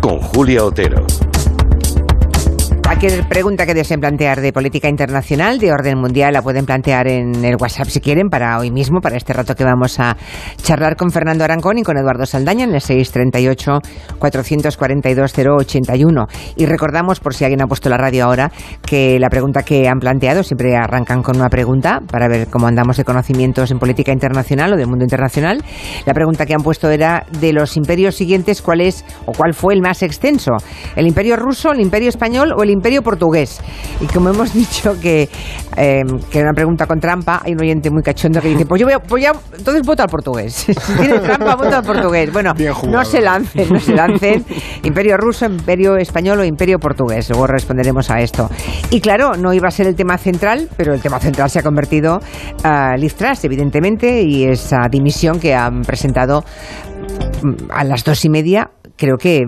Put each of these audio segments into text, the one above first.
con Julia Otero. Cualquier pregunta que deseen plantear de política internacional, de orden mundial, la pueden plantear en el WhatsApp si quieren, para hoy mismo, para este rato que vamos a charlar con Fernando Arancón y con Eduardo Saldaña en el 638-442-081. Y recordamos, por si alguien ha puesto la radio ahora, que la pregunta que han planteado, siempre arrancan con una pregunta para ver cómo andamos de conocimientos en política internacional o del mundo internacional. La pregunta que han puesto era de los imperios siguientes, ¿cuál es o cuál fue el más extenso? ¿El imperio ruso, el imperio español o el imperio portugués. Y como hemos dicho que, eh, que era una pregunta con trampa, hay un oyente muy cachondo que dice, pues yo voy a, voy a entonces voto al portugués. si tiene trampa, voto al portugués. Bueno, no se lancen, no se lancen. Imperio ruso, imperio español o imperio portugués. Luego responderemos a esto. Y claro, no iba a ser el tema central, pero el tema central se ha convertido a uh, Liz Truss, evidentemente, y esa dimisión que han presentado mm, a las dos y media, creo que...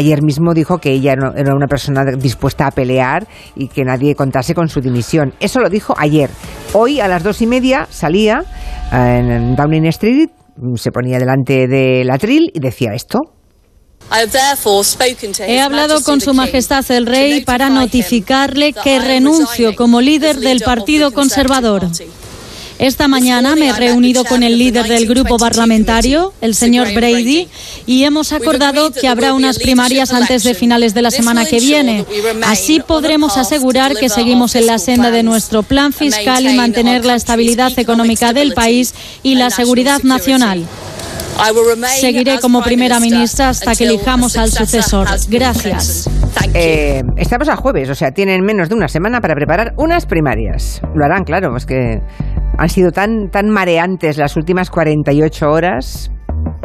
Ayer mismo dijo que ella era una persona dispuesta a pelear y que nadie contase con su dimisión. Eso lo dijo ayer. Hoy a las dos y media salía eh, en Downing Street, se ponía delante del atril y decía esto. He hablado con Su Majestad el Rey para notificarle que renuncio como líder del Partido Conservador. Esta mañana me he reunido con el líder del grupo parlamentario, el señor Brady, y hemos acordado que habrá unas primarias antes de finales de la semana que viene. Así podremos asegurar que seguimos en la senda de nuestro plan fiscal y mantener la estabilidad económica del país y la seguridad nacional. Seguiré como primera ministra hasta que elijamos al sucesor. Gracias. Eh, estamos a jueves, o sea, tienen menos de una semana para preparar unas primarias. Lo harán, claro, es que han sido tan, tan mareantes las últimas 48 horas.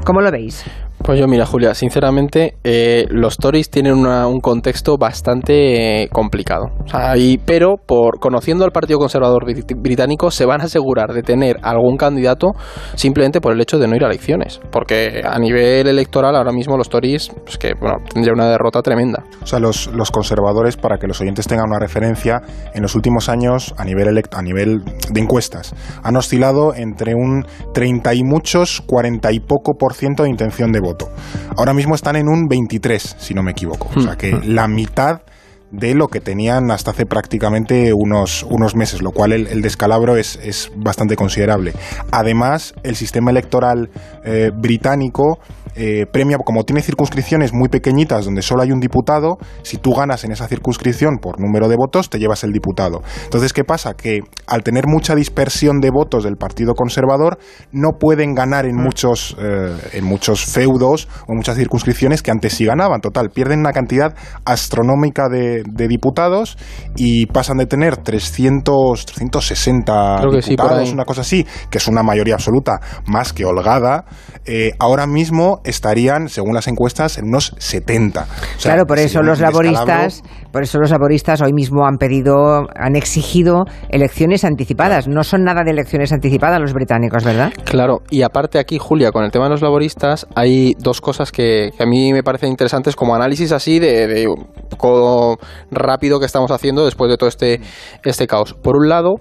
¿Cómo lo veis? Pues yo, mira, Julia, sinceramente, eh, los Tories tienen un contexto bastante eh, complicado. pero por conociendo al Partido Conservador británico, se van a asegurar de tener algún candidato simplemente por el hecho de no ir a elecciones. Porque a nivel electoral, ahora mismo los Tories, pues que bueno, tendría una derrota tremenda. O sea, los, los conservadores, para que los oyentes tengan una referencia, en los últimos años, a nivel, a nivel de encuestas, han oscilado entre un 30 y muchos, 40 y poco por ciento de intención de voto. Ahora mismo están en un 23, si no me equivoco. O sea que hmm. la mitad de lo que tenían hasta hace prácticamente unos, unos meses, lo cual el, descalabro es, es, bastante considerable. Además, el sistema electoral eh, británico eh, premia, como tiene circunscripciones muy pequeñitas donde solo hay un diputado, si tú ganas en esa circunscripción por número de votos, te llevas el diputado. Entonces, ¿qué pasa? Que al tener mucha dispersión de votos del Partido Conservador, no pueden ganar en muchos, eh, en muchos feudos o muchas circunscripciones que antes sí ganaban. Total, pierden una cantidad astronómica de, diputados y pasan de tener 300, 360 diputados, una cosa así, que es una mayoría absoluta más que holgada, eh, ahora mismo estarían, según las encuestas, en unos 70. claro, por eso los laboristas, por eso los laboristas hoy mismo han pedido, han exigido elecciones anticipadas. No son nada de elecciones anticipadas los británicos, ¿verdad? Claro, y aparte aquí, Julia, con el tema de los laboristas, hay dos cosas que, a mí me parecen interesantes como análisis así de, de un poco rápido que estamos haciendo después de todo este, este caos. Por un lado,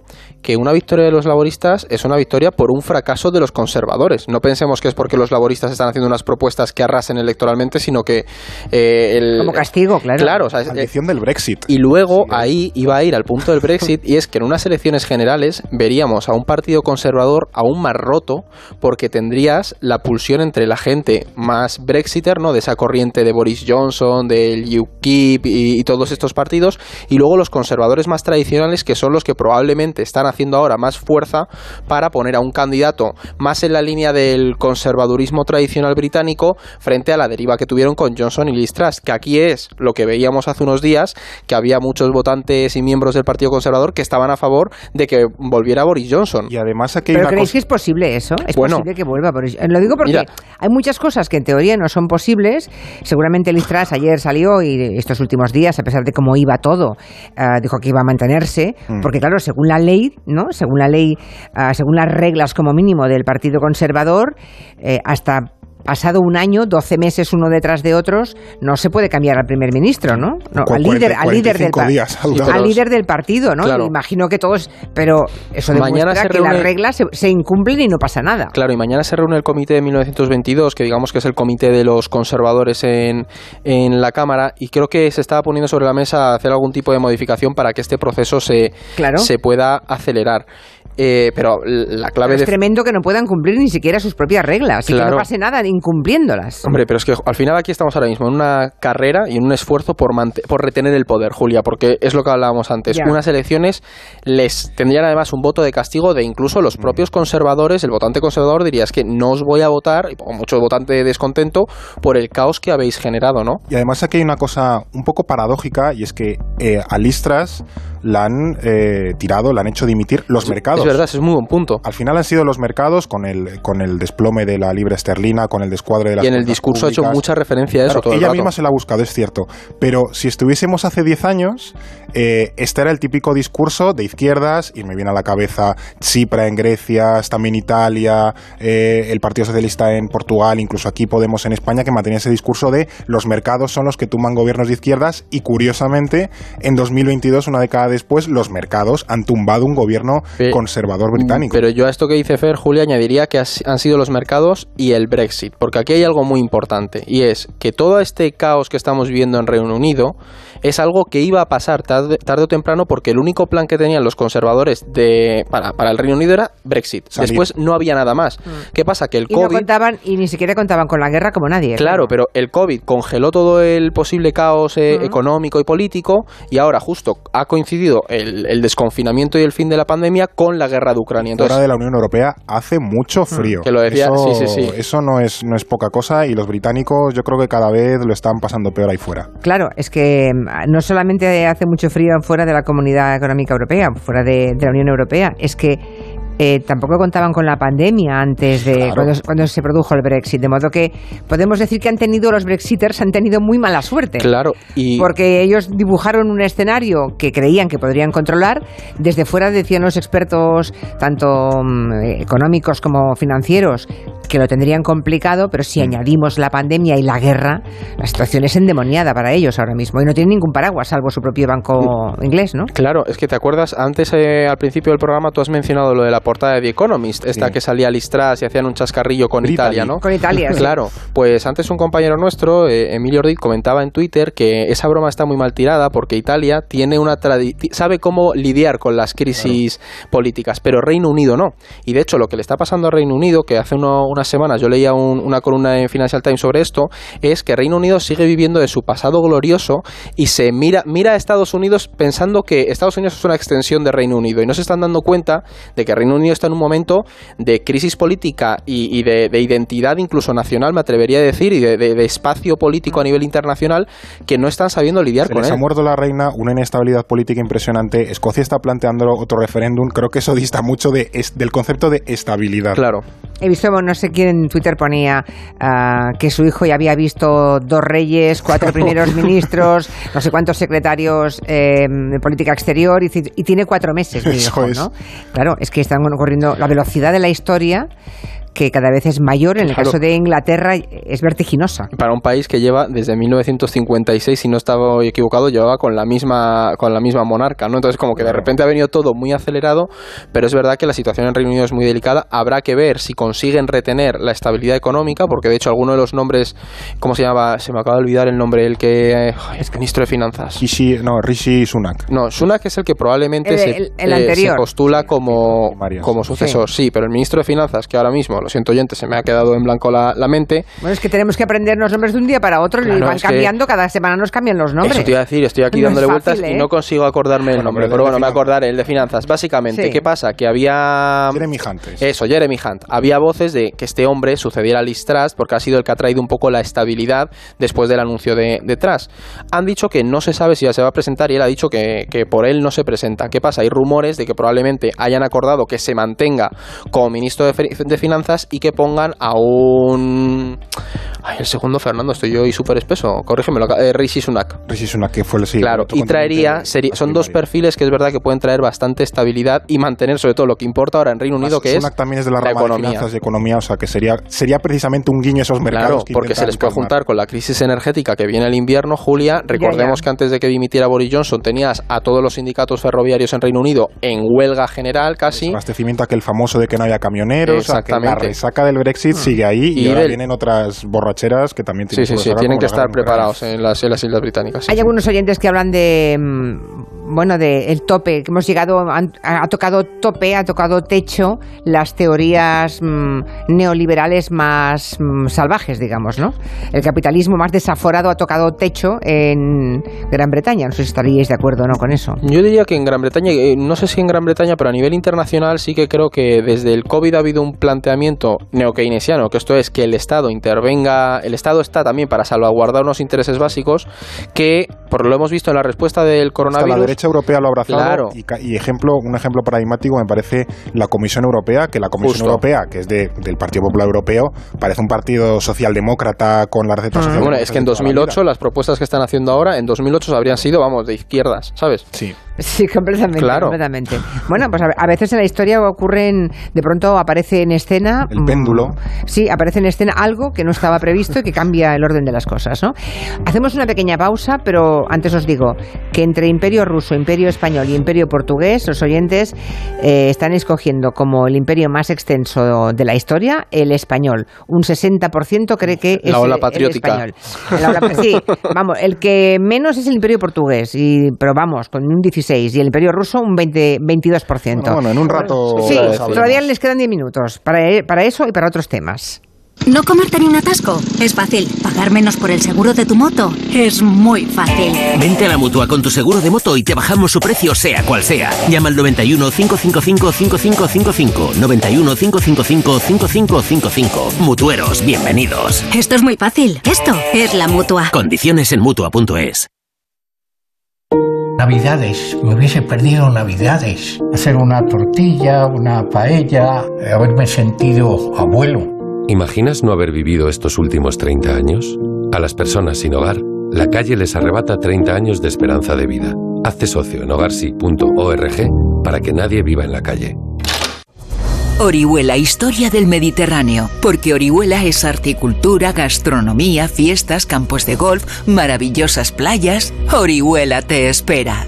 que una victoria de los laboristas es una victoria por un fracaso de los conservadores. No pensemos que es porque los laboristas están haciendo unas propuestas que arrasen electoralmente, sino que eh, el, como castigo, claro. Claro, o sea, del Brexit. Y luego ahí iba a ir al punto del Brexit y es que en unas elecciones generales veríamos a un partido conservador aún más roto porque tendrías la pulsión entre la gente más brexiter, ¿no? De esa corriente de Boris Johnson, del UKIP y, y todos estos partidos y luego los conservadores más tradicionales que son los que probablemente están haciendo ahora más fuerza para poner a un candidato más en la línea del conservadurismo tradicional británico frente a la deriva que tuvieron con Johnson y Liz Truss, que aquí es lo que veíamos hace unos días, que había muchos votantes y miembros del Partido Conservador que estaban a favor de que volviera Boris Johnson. Y además aquí ¿Pero creéis que es posible eso? ¿Es posible que vuelva Boris Lo digo porque hay muchas cosas que en teoría no son posibles. Seguramente Liz Truss ayer salió y estos últimos días, a pesar de cómo iba todo, eh, dijo que iba a mantenerse, mm. porque claro, según la ley, ¿no? Según la ley, ah, según las reglas como mínimo del Partido Conservador, eh, hasta pasado un año, 12 meses uno detrás de otros, no se puede cambiar al primer ministro, ¿no? no al líder, al líder del días, al líder del partido, ¿no? Imagino que todos, pero eso demuestra mañana que las reglas se, incumplen y no pasa nada. Claro, y mañana se reúne el comité de 1922, que digamos que es el comité de los conservadores en, en la Cámara, y creo que se estaba poniendo sobre la mesa hacer algún tipo de modificación para que este proceso se, se pueda acelerar. Eh, pero la clave es tremendo que no puedan cumplir ni siquiera sus propias reglas y que no pase nada incumpliéndolas. Hombre, pero es que al final aquí estamos ahora mismo en una carrera y en un esfuerzo por, por retener el poder, Julia, porque es lo que hablábamos antes. Unas elecciones les tendrían además un voto de castigo de incluso los propios conservadores. El votante conservador diría es que no os voy a votar, y mucho votante descontento, por el caos que habéis generado, ¿no? Y además aquí hay una cosa un poco paradójica y es que eh, a Listras la han eh, tirado, la han hecho dimitir los mercados. Es verdad, es muy buen punto. Al final han sido los mercados con el, con el desplome de la libra esterlina, con el descuadre de las Y en el discurso ha hecho mucha referencia a eso. ella misma se la ha buscado, es cierto. Pero si estuviésemos hace 10 años, eh, este era el típico discurso de izquierdas, y me viene a la cabeza Chipra en Grecia, también Italia, eh, el Partido Socialista en Portugal, incluso aquí Podemos en España, que mantenía ese discurso de los mercados son los que tumban gobiernos de izquierdas, y curiosamente, en 2022, una década después, los mercados han tumbado un gobierno conservador británico. Pero yo a esto que dice Fer, Julia, añadiría que han sido los mercados y el Brexit, porque aquí hay algo muy importante, y es que todo este caos que estamos viviendo en Reino Unido es algo que iba a pasar tarde, o temprano porque el único plan que tenían los conservadores de, para, para el Reino Unido era Brexit. Después no había nada más. Mm. ¿Qué pasa? Que el y COVID... No contaban, y ni siquiera contaban con la guerra como nadie. Claro, pero el COVID congeló todo el posible caos eh, mm. económico y político y ahora justo ha coincidido el, desconfinamiento y el fin de la pandemia con la guerra de Ucrania. Entonces, Fuera de la Unión Europea hace mucho mm. frío. Que lo decía, eso, sí, sí, sí. Eso no es, no es poca cosa y los británicos yo creo que cada vez lo están pasando peor ahí fuera. Claro, es que no solamente hace mucho frío fuera de la Comunidad Económica Europea, fuera de, de la Unión Europea, es que eh, tampoco contaban con la pandemia antes de cuando, se produjo el Brexit, de modo que podemos decir que han tenido los Brexiters han tenido muy mala suerte. Claro, y porque ellos dibujaron un escenario que creían que podrían controlar. Desde fuera decían los expertos, tanto mm, económicos como financieros, que lo tendrían complicado, pero si mm. añadimos la pandemia y la guerra, la situación es endemoniada para ellos ahora mismo y no tienen ningún paraguas salvo su propio banco mm. inglés, ¿no? Claro, es que te acuerdas antes eh, al principio del programa tú has mencionado lo de la portada de The Economist, esta que salía listras y hacían un chascarrillo con Italia, ¿no? Con Italia, Claro, pues antes un compañero nuestro, eh, Emilio Ordiz, comentaba en Twitter que esa broma está muy mal tirada porque Italia tiene una sabe cómo lidiar con las crisis políticas, pero Reino Unido no. Y de hecho lo que le está pasando a Reino Unido, que hace unas semanas yo leía una columna en Financial Times sobre esto, es que Reino Unido sigue viviendo de su pasado glorioso y se mira, mira a Estados Unidos pensando que Estados Unidos es una extensión de Reino Unido y no se están dando cuenta de que Reino Unido está en un momento de crisis política y, de, identidad incluso nacional, me atrevería a decir, y de, espacio político a nivel internacional que no están sabiendo lidiar con les él. ha muerto la reina, una inestabilidad política impresionante. Escocia está planteando otro referéndum. Creo que eso dista mucho de, del concepto de estabilidad. Claro. He visto, no sé quién en Twitter ponía ah, que su hijo ya había visto dos reyes, cuatro primeros ministros, no sé cuántos secretarios eh, de política exterior y, tiene cuatro meses, mi hijo, ¿no? Claro, es que están ocurriendo la velocidad de la historia que cada vez es mayor. En el caso de Inglaterra es vertiginosa. Para un país que lleva desde 1956, si no estaba equivocado, llevaba con la misma con la misma monarca, ¿no? Entonces como que de repente ha venido todo muy acelerado, pero es verdad que la situación en Reino Unido es muy delicada. Habrá que ver si consiguen retener la estabilidad económica, porque de hecho alguno de los nombres, ¿cómo se llama? Se me acaba de olvidar el nombre, el que es ministro de finanzas. Rishi, no, Rishi Sunak. No, Sunak es el que probablemente se, eh, postula como, como sucesor, sí, pero el ministro de finanzas que ahora mismo lo siento oyente, se me ha quedado en blanco la, mente. Bueno, es que tenemos que aprendernos nombres de un día para otro y van cambiando, cada semana nos cambian los nombres. Eso te iba a decir, estoy aquí dándole vueltas y no ¿eh? consigo acordarme el nombre, pero bueno, me acordaré, el de finanzas. Básicamente, ¿qué pasa? Que había... Jeremy Hunt. Eso, Jeremy Hunt. Había voces de que este hombre sucediera a Liz porque ha sido el que ha traído un poco la estabilidad después del anuncio de, detrás. Han dicho que no se sabe si ya se va a presentar y él ha dicho que, que por él no se presenta. ¿Qué pasa? Hay rumores de que probablemente hayan acordado que se mantenga como ministro de, de Finanzas y que pongan a un... Ay, el segundo Fernando, estoy yo y súper espeso. Corrígeme, eh, Rishi Sunak. Rishi Sunak, que fue el sí, Claro, y traería, sería, son dos perfiles que es verdad que pueden traer bastante estabilidad y mantener sobre todo lo que importa ahora en Reino Unido, que Sunak es también es de la, la rama economía. de finanzas y economía, o sea, que sería, sería precisamente un guiño a esos mercados. Claro, que porque se les puede calmar. juntar con la crisis energética que viene el invierno, Julia. Recordemos que antes de que dimitiera Boris Johnson tenías a todos los sindicatos ferroviarios en Reino Unido en huelga general casi. Abastecimiento aquel famoso de que no haya camioneros, o sea, que la Exactamente. Resaca del Brexit sigue ahí y, Y ahora del- vienen otras borracheras que también Sí, tienen sí, sí, resaca, tienen que estar preparados en las, en las Islas Británicas. sí, Hay sí. algunos oyentes que hablan de, mm, bueno, de el tope, que hemos llegado, han- ha, tocado tope, ha tocado techo las teorías mm, neoliberales más mm, salvajes, digamos, ¿no? El capitalismo más desaforado ha tocado techo en Gran Bretaña. No sé si estaríais de acuerdo o no con eso. Yo diría que en Gran Bretaña, eh, no sé si en Gran Bretaña, pero a nivel internacional sí que creo que desde el COVID ha habido un planteamiento neokeynesiano, que esto es que el Estado intervenga, el Estado está también para salvaguardar unos intereses básicos que, por lo hemos visto en la respuesta del coronavirus, derecha europea lo ha abrazado Claro. y, ca- y ejemplo, un ejemplo paradigmático me parece la Comisión Europea, que la Comisión Justo. Europea, que es de, del Partido Popular Europeo, parece un partido socialdemócrata con la receta social. bueno, es que en 2008 las propuestas que están haciendo ahora, en 2008 habrían sido, vamos, de izquierdas, ¿sabes? Sí. Sí, completamente. Claro. completamente. Bueno, pues a, veces en la historia ocurren, de pronto aparece en escena. El mm, péndulo. Sí, aparece en escena algo que no estaba previsto y que cambia el orden de las cosas, ¿no? Hacemos una pequeña pausa, pero antes os digo que entre Imperio Ruso, Imperio Español y Imperio Portugués, los oyentes eh, están escogiendo como el imperio más extenso de la historia el español. Un 60% cree que es La ola el- el patriótica. español. La ola- sí, vamos, el que menos es el Imperio Portugués, y, pero vamos, con un 16, y el Imperio Ruso un 20, 22%. Bueno, bueno, en un rato Sí, todavía les quedan 10 minutos para, para eso y para otros temas. ¿No comerte ni un atasco? Es fácil. ¿Pagar menos por el seguro de tu moto? Es muy fácil. Vente a la mutua con tu seguro de moto y te bajamos su precio, sea cual sea. Llama al 91 555 5555. 91 555 5555. Mutueros, bienvenidos. Esto es muy fácil. Esto es la mutua. Condiciones en mutua.es. Navidades, me hubiese perdido Navidades. Hacer una tortilla, una paella, haberme sentido abuelo. ¿Imaginas no haber vivido estos últimos 30 años? A las personas sin hogar, la calle les arrebata 30 años de esperanza de vida. Hazte socio en hogarsi.org para que nadie viva en la calle. Orihuela, historia del Mediterráneo, porque Orihuela es horticultura, gastronomía, fiestas, campos de golf, maravillosas playas. Orihuela te espera.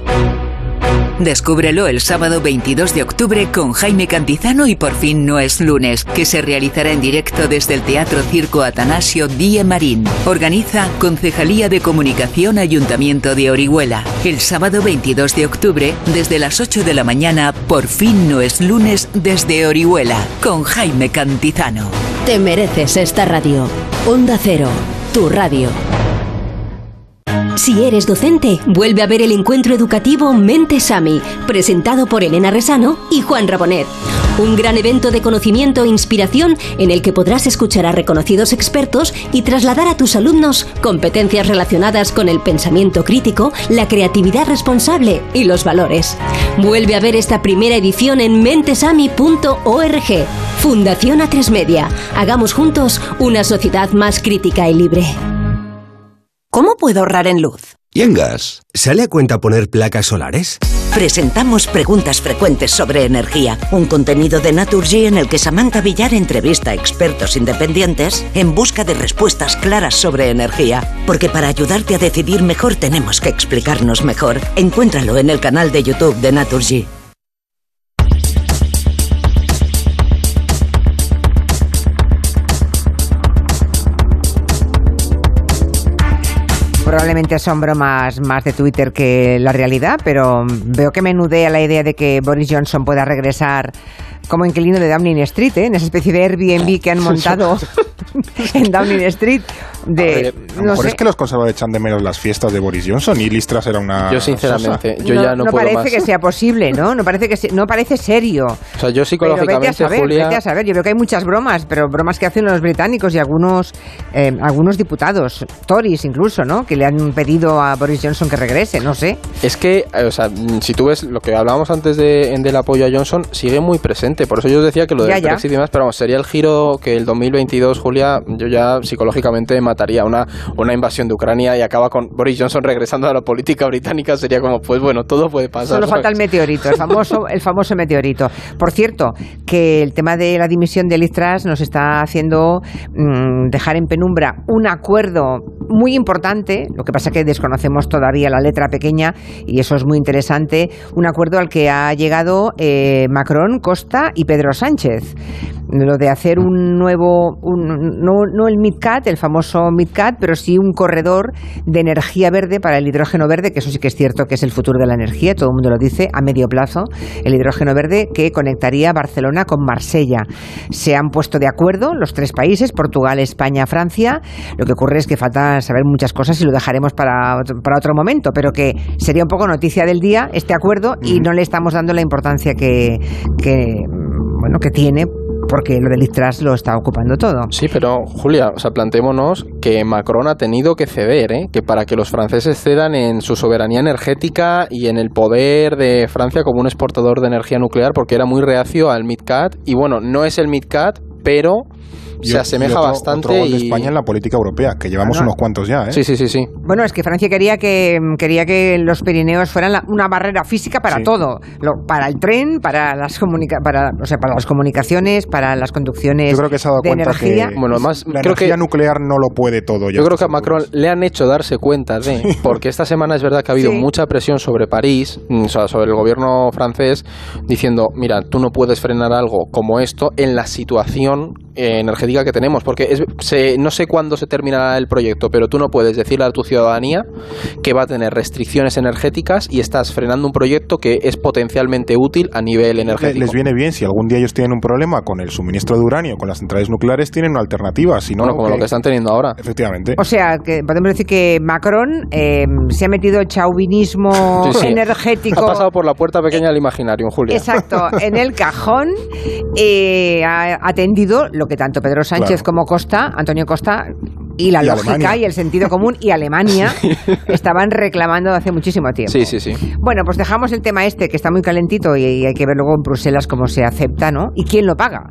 Descúbrelo el sábado 22 de octubre con Jaime Cantizano y Por fin no es lunes, que se realizará en directo desde el Teatro Circo Atanasio Die Marín. Organiza Concejalía de Comunicación Ayuntamiento de Orihuela. El sábado 22 de octubre, desde las 8 de la mañana, Por fin no es lunes desde Orihuela, con Jaime Cantizano. Te mereces esta radio. Onda Cero, tu radio. Si eres docente, vuelve a ver el encuentro educativo Mente Sami, presentado por Elena Resano y Juan Rabonet. Un gran evento de conocimiento e inspiración en el que podrás escuchar a reconocidos expertos y trasladar a tus alumnos competencias relacionadas con el pensamiento crítico, la creatividad responsable y los valores. Vuelve a ver esta primera edición en mentesami.org. Fundación A3 Media. Hagamos juntos una sociedad más crítica y libre. ¿Cómo puedo ahorrar en luz? ¿Y en gas? ¿Sale a cuenta poner placas solares? Presentamos preguntas frecuentes sobre energía, un contenido de Naturgy en el que Samantha Villar entrevista a expertos independientes en busca de respuestas claras sobre energía. Porque para ayudarte a decidir mejor tenemos que explicarnos mejor. Encuéntralo en el canal de YouTube de Naturgy. Probablemente son bromas más de Twitter que la realidad, pero veo que menudea la idea de que Boris Johnson pueda regresar como inquilino de Downing Street, ¿eh? en esa especie de Airbnb que han montado en Downing Street. De... a lo mejor es que los conservadores echan de menos las fiestas de Boris Johnson y Listras era una... Yo sinceramente, yo no, ya no, no puedo parece más. que sea posible, ¿no? No parece que se- no parece serio. O sea, yo Pero psicológicamente, vete a saber, Julia... vete a saber. Yo veo que hay muchas bromas, pero bromas que hacen los británicos y algunos eh, algunos diputados, Tories incluso, ¿no? Que le han pedido a Boris Johnson que regrese, no sé. Es que, eh, o sea, si tú ves lo que hablábamos antes de, en del apoyo a Johnson, sigue muy presente. Por eso yo os decía que lo del ya. Brexit y demás, pero vamos, sería el giro que el 2022, Julia, yo ya psicológicamente mataría una, una invasión de Ucrania y acaba con Boris Johnson regresando a la política británica. Sería como, pues bueno, todo puede pasar. Solo falta el meteorito, el famoso, el famoso meteorito. Por cierto, que el tema de la dimisión de Liz Truss nos está haciendo mm, dejar en penumbra un acuerdo muy importante, lo que pasa que desconocemos todavía la letra pequeña y eso es muy interesante, un acuerdo al que ha llegado eh, Macron, Costa y Pedro Sánchez. Lo de hacer un nuevo, un- no, no el MidCat, el famoso MidCat, pero sí un corredor de energía verde para el hidrógeno verde, que eso sí que es cierto que es el futuro de la energía, todo el mundo lo dice, a medio plazo, el hidrógeno verde que conectaría Barcelona con Marsella. Se han puesto de acuerdo los tres países, Portugal, España, Francia. Lo que ocurre es que falta saber muchas cosas y lo dejaremos para otro, para otro momento, pero que sería un poco noticia del día este acuerdo y no le estamos dando la importancia que, que, bueno, que tiene porque lo del Istras lo está ocupando todo. Sí, pero Julia, o sea, plantémonos que Macron ha tenido que ceder, ¿eh? que para que los franceses cedan en su soberanía energética y en el poder de Francia como un exportador de energía nuclear, porque era muy reacio al MidCat. Y bueno, no es el MidCat, pero se asemeja y otro- bastante. Otro gol de y- España en la política europea, que llevamos Ah, no. unos cuantos ya, ¿eh? Sí, sí, sí, sí. Bueno, es que Francia quería que quería que los Pirineos fueran la- una barrera física para Sí. todo, Lo- para el tren, para las comunica para, o sea, para las comunicaciones, para las conducciones Yo creo que se ha dado de cuenta energía. que Bueno, además, la creo energía que- nuclear no lo puede todo. ya Yo creo que a Macron le han hecho darse cuenta de, porque esta semana es verdad que ha habido Sí. mucha presión sobre París, mm, o sea, sobre el gobierno francés, diciendo, mira, tú no puedes frenar algo como esto en la situación energética que tenemos, porque es, se- no sé cuándo se terminará el proyecto, pero tú no puedes decirle a tu ciudadanía que va a tener restricciones energéticas y estás frenando un proyecto que es potencialmente útil a nivel energético. Les viene bien, si algún día ellos tienen un problema con el suministro de uranio, con las centrales nucleares, tienen una alternativa. Si no, Bueno, como lo que están teniendo ahora. Efectivamente. O sea, que podemos decir que Macron eh, se ha metido chauvinismo Sí, sí. energético. Ha pasado por la puerta pequeña del imaginario, Julia. Exacto, en el cajón eh, ha atendido lo que tanto Pedro Sánchez Claro. como Costa, Antonio Costa, y la Y lógica Alemania. y el sentido común y Alemania estaban reclamando hace muchísimo tiempo. Sí, sí, sí. Bueno, pues dejamos el tema este que está muy calentito y, y hay que ver luego en Bruselas cómo se acepta, ¿no? Y quién lo paga.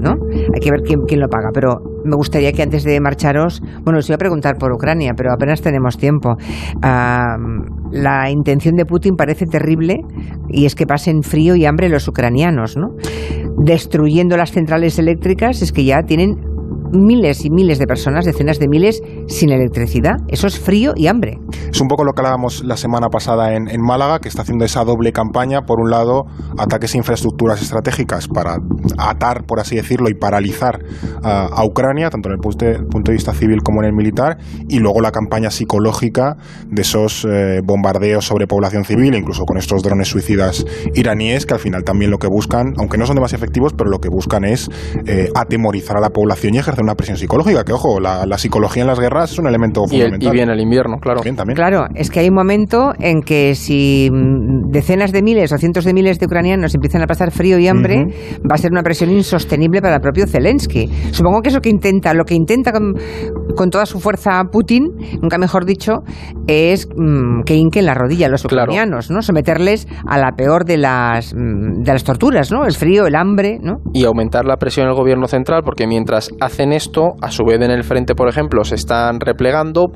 ¿No? Hay que ver quién, quién lo paga. Pero me gustaría que antes de marcharos, bueno, os iba a preguntar por Ucrania, pero apenas tenemos tiempo. La intención de Putin parece terrible y es que pasen frío y hambre los ucranianos, ¿no? Destruyendo las centrales eléctricas es que ya tienen miles y miles de personas, decenas de miles, sin electricidad. Eso es frío y hambre. Es un poco lo que hablábamos la semana pasada en, Málaga, que está haciendo esa doble campaña. Por un lado, ataques a infraestructuras estratégicas para atar, por así decirlo, y paralizar a Ucrania, tanto en el punto de, punto de vista civil como en el militar. Y luego la campaña psicológica de esos eh, bombardeos sobre población civil, incluso con estos drones suicidas iraníes, que al final también lo que buscan, aunque no son demasiado efectivos, pero lo que buscan es eh, atemorizar a la población y ejercer una presión psicológica. Que ojo, la, la psicología en las guerras es un elemento Y, el- fundamental. y viene el invierno, claro. Bien, también. Claro, es que hay un momento en que si mm, decenas de miles o cientos de miles de ucranianos empiezan a pasar frío y hambre, va a ser una presión insostenible para el propio Zelensky. Supongo que eso que intenta, lo que intenta con, con toda su fuerza Putin, nunca mejor dicho, es mm, que hinquen la rodilla a los Claro. ucranianos, ¿no? Someterles a la peor de las, mm, de las torturas, ¿no? El frío, el hambre, ¿no? y aumentar la presión en el gobierno central, porque mientras hacen esto, a su vez en el frente, por ejemplo, se están replegando,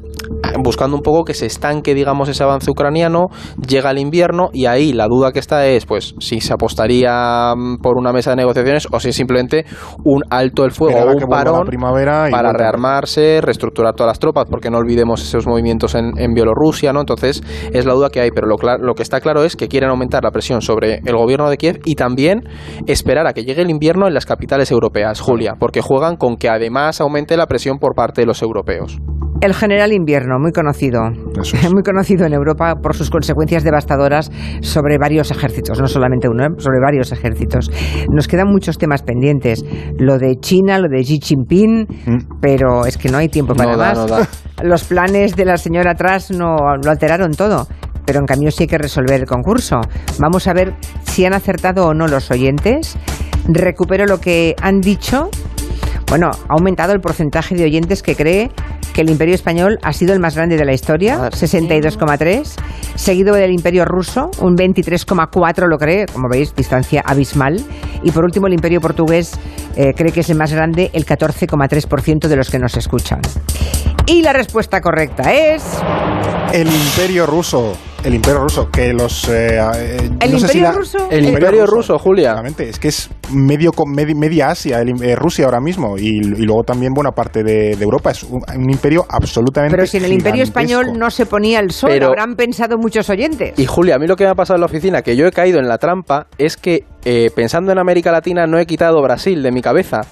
buscando un poco que se estanque, digamos, ese avance ucraniano, llega el invierno y ahí la duda que está es, pues, si se apostaría mm, por una mesa de negociaciones o si es simplemente un alto el fuego o un parón primavera para rearmarse, reestructurar todas las tropas, porque no olvidemos esos movimientos en, en Bielorrusia, ¿no? Entonces, es la duda que hay, pero lo, lo que está claro es que quieren aumentar la presión sobre el gobierno de Kiev y también esperar a que llegue el invierno en las capitales europeas, Julia, porque juegan con que además aumente la presión por parte de los europeos. El general invierno, muy conocido. Muy conocido en Europa por sus consecuencias devastadoras sobre varios ejércitos, no solamente uno, ¿eh? sobre varios ejércitos. Nos quedan muchos temas pendientes. Lo de China, lo de Xi Jinping, mm. pero es que no hay tiempo para más. Los planes de la señora Truss no lo alteraron todo pero en cambio sí hay que resolver el concurso. Vamos a ver si han acertado o no los oyentes. Recupero lo que han dicho. Bueno, ha aumentado el porcentaje de oyentes que cree que el imperio español ha sido el más grande de la historia, 62,3, seguido del imperio ruso, un 23,4 lo cree, como veis, distancia abismal, y por último el imperio portugués eh, cree que es el más grande, el 14,3% de los que nos escuchan. Y la respuesta correcta es... El imperio ruso el Imperio Ruso, que los... Eh, eh, ¿El Imperio Ruso? El, Imperio, Ruso, Julia. Exactamente, es que es medio, media Asia, el, eh, Rusia ahora mismo, y, luego también buena parte de, Europa. Es un, imperio absolutamente Pero si en el Imperio Español no se ponía el sol, habrán pensado muchos oyentes. Y Julia, a mí lo que me ha pasado en la oficina, que yo he caído en la trampa, es que pensando en América Latina no he quitado Brasil de mi cabeza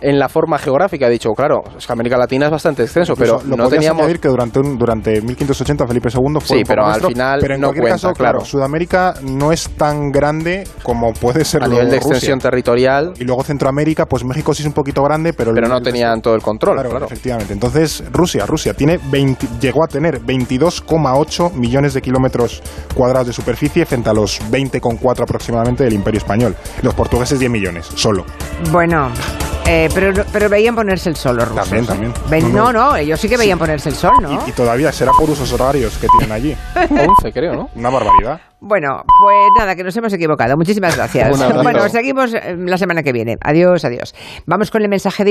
en la forma geográfica. He dicho, claro, es que América Latina es bastante extenso, pero lo no teníamos... añadir que durante, un, durante 1580 Felipe II fue Sí, pero al final pero en no cualquier cuenta, caso, claro. Sudamérica no es tan grande como puede ser a nivel de extensión territorial. Y luego Centroamérica, pues México sí es un poquito grande, pero... Pero no tenían todo el control, claro, efectivamente. Entonces, Rusia, Rusia tiene 20, llegó a tener 22,8 millones de kilómetros cuadrados de superficie frente a los 20,4 aproximadamente del Imperio Español. Los portugueses 10 millones, solo. Bueno, eh, pero, pero veían ponerse el sol los rusos. También, también. no, no, ellos sí que veían ponerse el sol, ¿no? Y, todavía será por usos horarios que tienen allí. 11, creo, ¿no? Una barbaridad. Bueno, pues nada, que nos hemos equivocado. Muchísimas gracias. bueno, seguimos eh, la semana que viene. Adiós, adiós. Vamos con el mensaje de